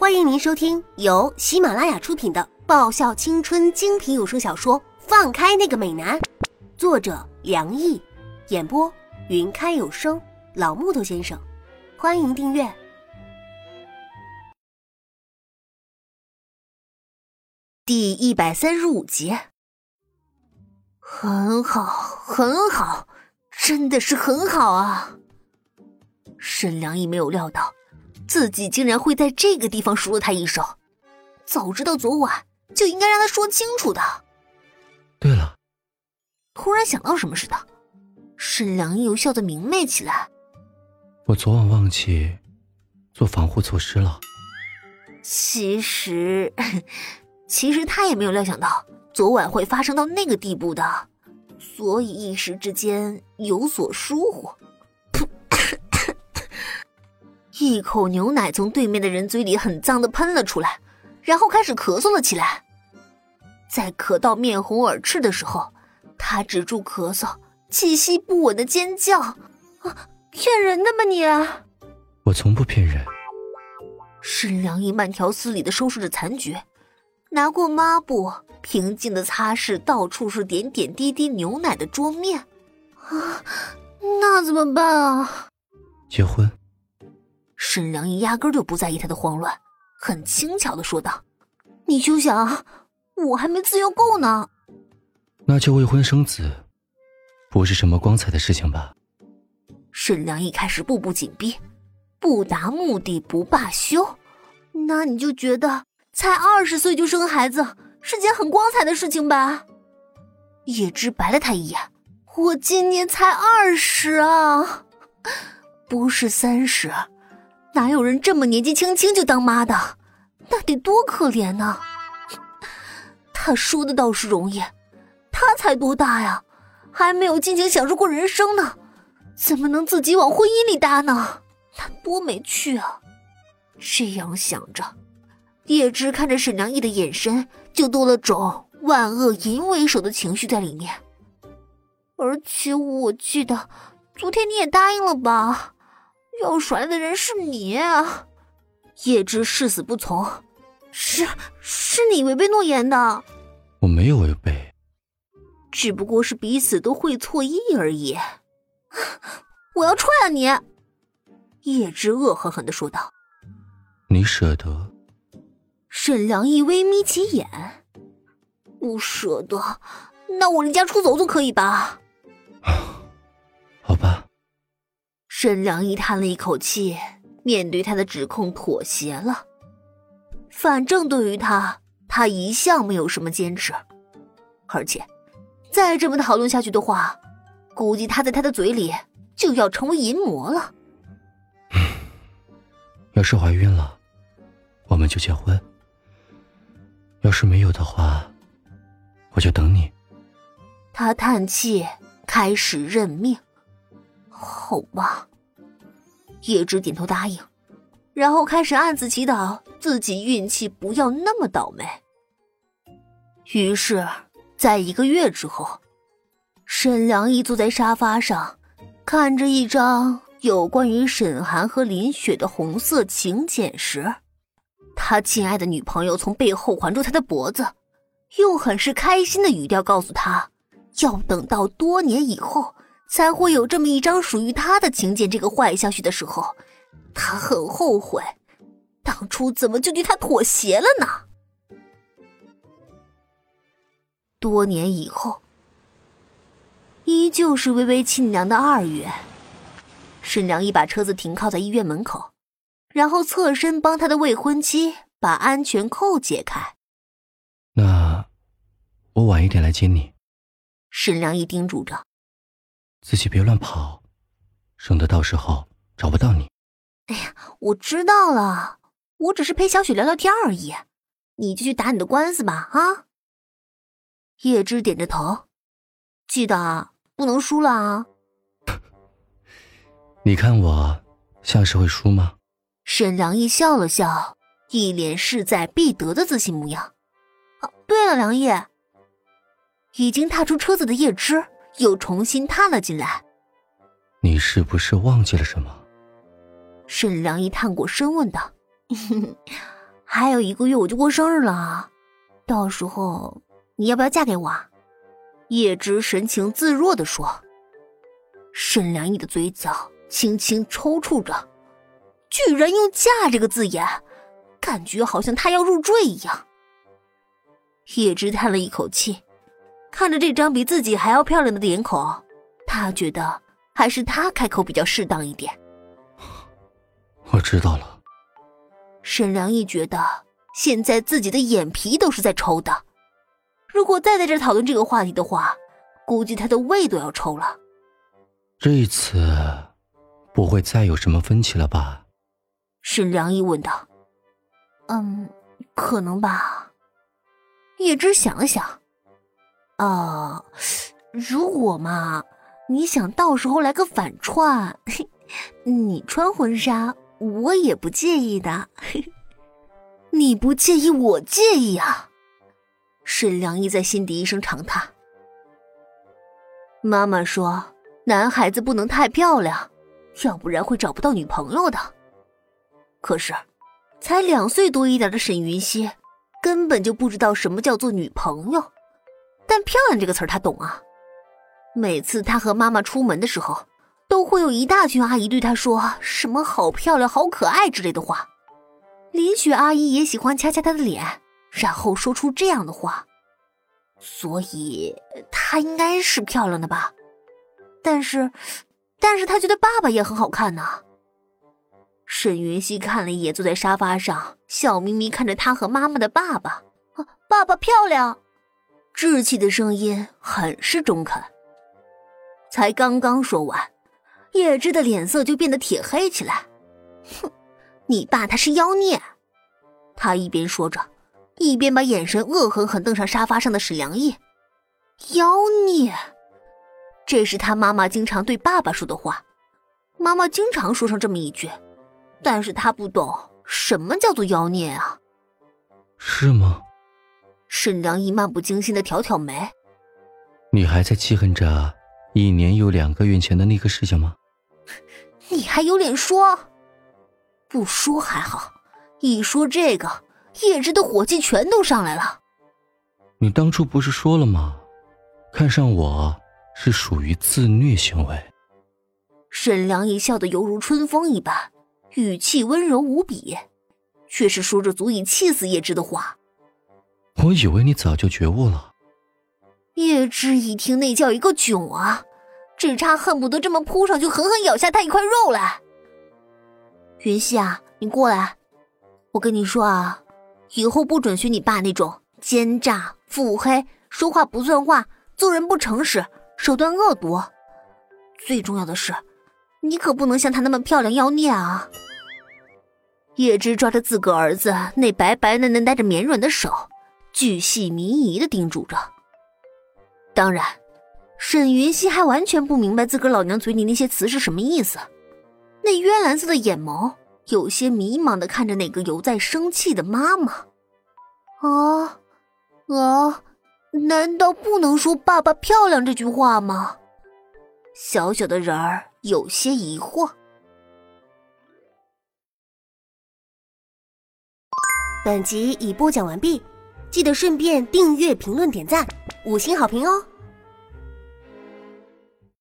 欢迎您收听由喜马拉雅出品的爆笑青春精品有声小说《放开那个美男》，作者梁毅，演播云开有声老木头先生。欢迎订阅第一百三十五集。很好，很好，真的是很好啊！沈良毅没有料到。自己竟然会在这个地方输了他一手，早知道昨晚就应该让他说清楚的。对了，突然想到什么似的，沈良又笑得明媚起来。我昨晚忘记做防护措施了。其实，其实他也没有料想到昨晚会发生到那个地步的，所以一时之间有所疏忽。一口牛奶从对面的人嘴里很脏的喷了出来，然后开始咳嗽了起来。在咳到面红耳赤的时候，他止住咳嗽，气息不稳的尖叫：“啊，骗人的吧你！”我从不骗人。沈良一慢条斯理的收拾着残局，拿过抹布，平静的擦拭到处是点点滴滴牛奶的桌面。啊，那怎么办啊？结婚。沈良一压根就不在意他的慌乱，很轻巧的说道：“你休想，我还没自由够呢。”那就未婚生子，不是什么光彩的事情吧？沈良一开始步步紧逼，不达目的不罢休。那你就觉得才二十岁就生孩子是件很光彩的事情吧？叶芝白了他一眼：“我今年才二十啊，不是三十。”哪有人这么年纪轻轻就当妈的？那得多可怜呢！他说的倒是容易，他才多大呀，还没有尽情享受过人生呢，怎么能自己往婚姻里搭呢？他多没趣啊！这样想着，叶芝看着沈良毅的眼神就多了种万恶淫为首的情绪在里面。而且我记得昨天你也答应了吧？要甩的人是你，叶芝誓死不从，是是你违背诺言的，我没有违背，只不过是彼此都会错意而已。我要踹了你！叶芝恶狠狠的说道。你舍得？沈良义微眯起眼，不舍得，那我离家出走总可以吧？沈良一叹了一口气，面对他的指控妥协了。反正对于他，他一向没有什么坚持，而且再这么讨论下去的话，估计他在他的嘴里就要成为淫魔了。要是怀孕了，我们就结婚；要是没有的话，我就等你。他叹气，开始认命。好吧。叶芝点头答应，然后开始暗自祈祷自己运气不要那么倒霉。于是，在一个月之后，沈良一坐在沙发上，看着一张有关于沈寒和林雪的红色请柬时，他亲爱的女朋友从背后环住他的脖子，用很是开心的语调告诉他，要等到多年以后。才会有这么一张属于他的请柬。这个坏消息的时候，他很后悔，当初怎么就对他妥协了呢？多年以后，依旧是微微清凉的二月，沈良一把车子停靠在医院门口，然后侧身帮他的未婚妻把安全扣解开。那我晚一点来接你。沈良一叮嘱着。自己别乱跑，省得到时候找不到你。哎呀，我知道了，我只是陪小雪聊聊天而已，你就去打你的官司吧。啊！叶芝点着头，记得啊不能输了啊。你看我像是会输吗？沈良毅笑了笑，一脸势在必得的自信模样。哦，对了，梁毅，已经踏出车子的叶芝。又重新探了进来。你是不是忘记了什么？沈良一探过身问道：“ 还有一个月我就过生日了，到时候你要不要嫁给我？叶芝神情自若的说。沈良一的嘴角轻轻抽搐着，居然用“嫁”这个字眼，感觉好像他要入赘一样。叶芝叹了一口气，看着这张比自己还要漂亮的脸孔，他觉得还是他开口比较适当一点。我知道了。沈良义觉得现在自己的眼皮都是在抽的，如果再在这讨论这个话题的话，估计他的胃都要抽了。这一次不会再有什么分歧了吧？沈良义问道。嗯，可能吧。叶芝想了想，啊，如果嘛，你想到时候来个反串，你穿婚纱，我也不介意的。你不介意，我介意啊！沈良义在心底一声长叹。妈妈说。男孩子不能太漂亮，要不然会找不到女朋友的。可是，才两岁多一点的沈云溪，根本就不知道什么叫做女朋友。但“漂亮”这个词儿他懂啊。每次他和妈妈出门的时候，都会有一大群阿姨对他说什么“好漂亮”“好可爱”之类的话。林雪阿姨也喜欢掐掐他的脸，然后说出这样的话。所以，他应该是漂亮的吧。但是，但是他觉得爸爸也很好看呢。沈云溪看了一眼坐在沙发上笑眯眯看着他和妈妈的爸爸，爸爸漂亮，稚气的声音很是中肯。才刚刚说完，叶芝的脸色就变得铁黑起来。哼，你爸他是妖孽！他一边说着，一边把眼神恶狠狠瞪上沙发上的沈良义。妖孽！这是他妈妈经常对爸爸说的话，妈妈经常说上这么一句，但是他不懂什么叫做妖孽啊？是吗？沈良一漫不经心的挑挑眉，你还在记恨着一年又两个月前的那个事情吗？你还有脸说？不说还好，一说这个，叶芝的火气全都上来了。你当初不是说了吗？看上我。是属于自虐行为。沈良一笑得犹如春风一般，语气温柔无比，却是说着足以气死叶芝的话。我以为你早就觉悟了。叶芝一听，那叫一个囧啊，只差恨不得这么扑上去，狠狠咬下他一块肉来。云溪啊，你过来，我跟你说啊，以后不准学你爸那种奸诈、腹黑、说话不算话、做人不诚实。手段恶毒，最重要的是，你可不能像他那么漂亮妖孽啊！叶芝抓着自个儿子那白白嫩嫩、带着绵软的手，巨细靡遗的叮嘱着。当然，沈云溪还完全不明白自个老娘嘴里那些词是什么意思。那渊蓝色的眼眸有些迷茫的看着那个犹在生气的妈妈。啊啊！难道不能说“爸爸漂亮”这句话吗？小小的人儿有些疑惑。本集已播讲完毕，记得顺便订阅、评论、点赞、五星好评哦！